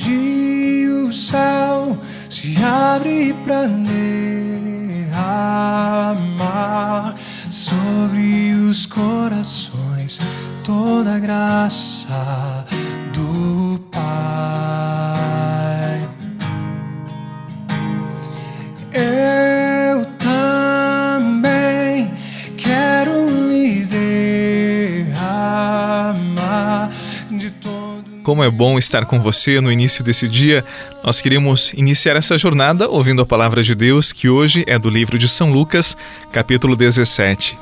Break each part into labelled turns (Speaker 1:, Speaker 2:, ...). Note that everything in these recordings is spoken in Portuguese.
Speaker 1: Hoje o céu se abre para derramar sobre os corações toda a graça do Pai.
Speaker 2: Como é bom estar com você no início desse dia. Nós queremos iniciar essa jornada ouvindo a palavra de Deus, que hoje é do livro de São Lucas, capítulo 17.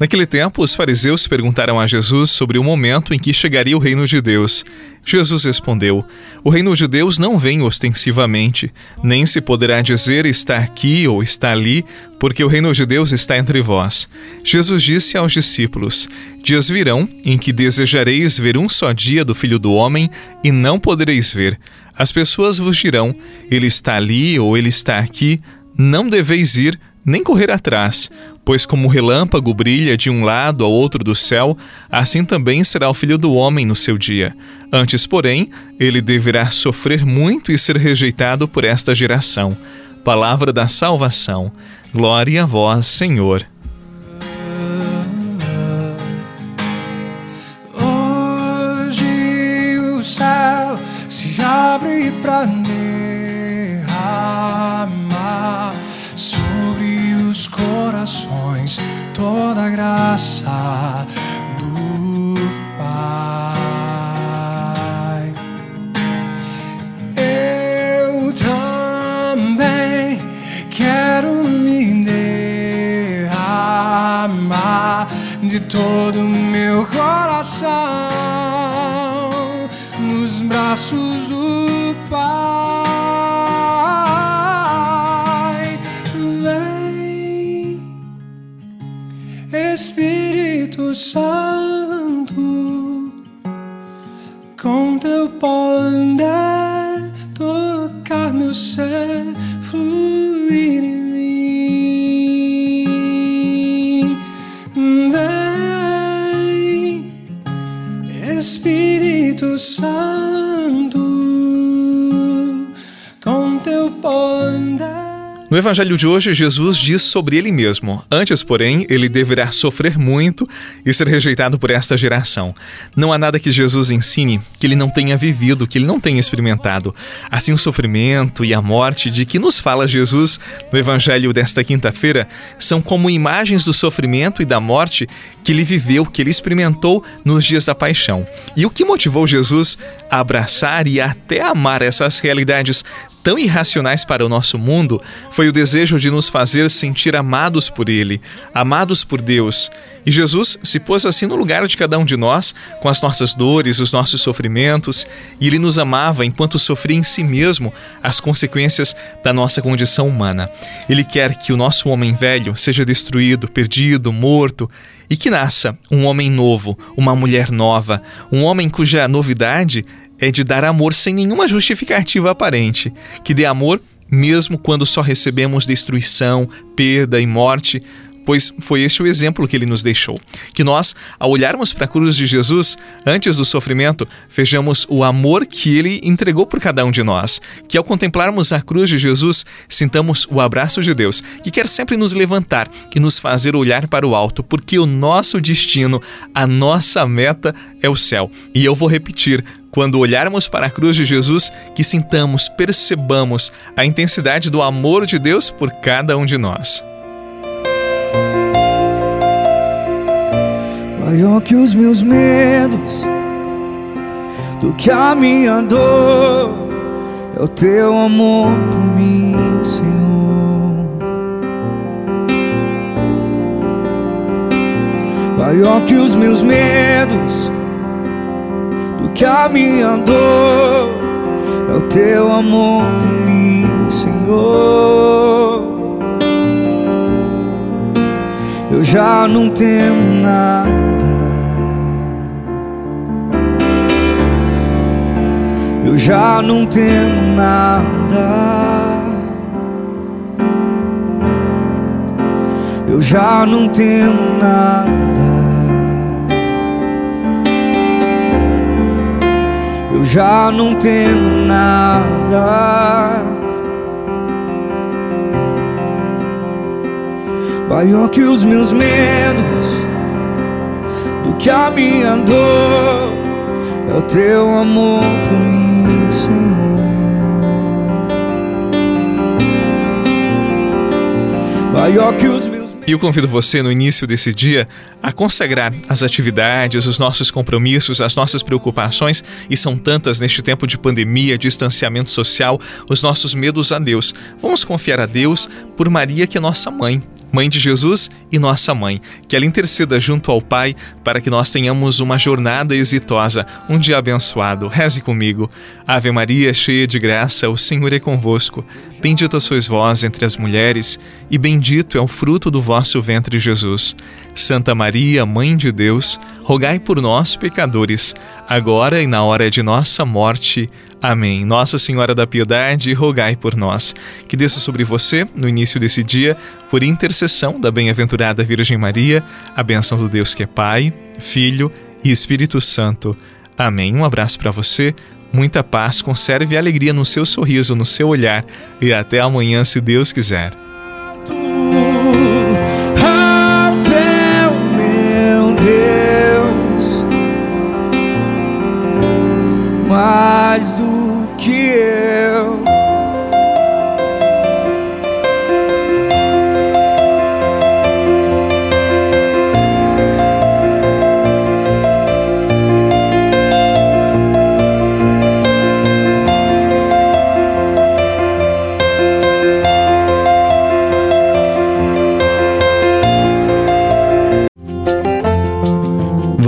Speaker 2: Naquele tempo, os fariseus perguntaram a Jesus sobre o momento em que chegaria o reino de Deus. Jesus respondeu: O reino de Deus não vem ostensivamente, nem se poderá dizer está aqui ou está ali, porque o reino de Deus está entre vós. Jesus disse aos discípulos: Dias virão em que desejareis ver um só dia do Filho do Homem e não podereis ver. As pessoas vos dirão: Ele está ali ou ele está aqui. Não deveis ir nem correr atrás, pois como o relâmpago brilha de um lado ao outro do céu, assim também será o filho do homem no seu dia. Antes, porém, ele deverá sofrer muito e ser rejeitado por esta geração. Palavra da salvação. Glória a vós, Senhor.
Speaker 1: Hoje o céu se abre para derramar corações toda a graça do Pai. Eu também quero me derramar de todo o meu coração nos braços do Pai. Tocar meu ser, fluir em mim. Vem, Espírito Santo, com teu poder.
Speaker 2: No evangelho de hoje, Jesus diz sobre ele mesmo: Antes, porém, ele deverá sofrer muito e ser rejeitado por esta geração. Não há nada que Jesus ensine que ele não tenha vivido, que ele não tenha experimentado. Assim, o sofrimento e a morte de que nos fala Jesus no evangelho desta quinta-feira são como imagens do sofrimento e da morte que ele viveu, que ele experimentou nos dias da paixão. E o que motivou Jesus a abraçar e até amar essas realidades tão irracionais para o nosso mundo foi o desejo de nos fazer sentir amados por Ele, amados por Deus. E Jesus se pôs assim no lugar de cada um de nós, com as nossas dores, os nossos sofrimentos, e Ele nos amava enquanto sofria em si mesmo as consequências da nossa condição humana. Ele quer que o nosso homem velho seja destruído, perdido, morto, e que nasça um homem novo, uma mulher nova, um homem cuja novidade é de dar amor sem nenhuma justificativa aparente, que dê amor mesmo quando só recebemos destruição, perda e morte, pois foi este o exemplo que ele nos deixou. Que nós, ao olharmos para a cruz de Jesus, antes do sofrimento, vejamos o amor que ele entregou por cada um de nós. Que ao contemplarmos a cruz de Jesus, sintamos o abraço de Deus, que quer sempre nos levantar e nos fazer olhar para o alto, porque o nosso destino, a nossa meta é o céu. E eu vou repetir, quando olharmos para a cruz de Jesus, que sintamos, percebamos a intensidade do amor de Deus por cada um de nós.
Speaker 1: Maior que os meus medos, do que a minha dor, é o teu amor por mim, Senhor. Maior que os meus medos, do que a minha dor, é o teu amor por mim, Senhor. Eu já não temo nada. Eu já não temo nada. Eu já não temo nada.
Speaker 3: Eu já não temo nada. Maior que os meus medos, do que a minha dor, é o teu amor por mim, Senhor. Maior que os
Speaker 2: e eu convido você no início desse dia a consagrar as atividades, os nossos compromissos, as nossas preocupações, e são tantas neste tempo de pandemia, distanciamento social, os nossos medos a Deus. Vamos confiar a Deus por Maria, que é nossa mãe, Mãe de Jesus e nossa mãe, que ela interceda junto ao Pai para que nós tenhamos uma jornada exitosa, um dia abençoado. Reze comigo. Ave Maria, cheia de graça, o Senhor é convosco. Bendita sois vós entre as mulheres, e bendito é o fruto do vosso ventre, Jesus. Santa Maria, Mãe de Deus, rogai por nós, pecadores, agora e na hora de nossa morte. Amém. Nossa Senhora da Piedade, rogai por nós. Que desça sobre você, no início desse dia, por intercessão da bem-aventurada Virgem Maria, a benção do Deus que é Pai, Filho e Espírito Santo. Amém. Um abraço para você, muita paz, conserve alegria no seu sorriso, no seu olhar e até amanhã, se Deus quiser.
Speaker 3: mais do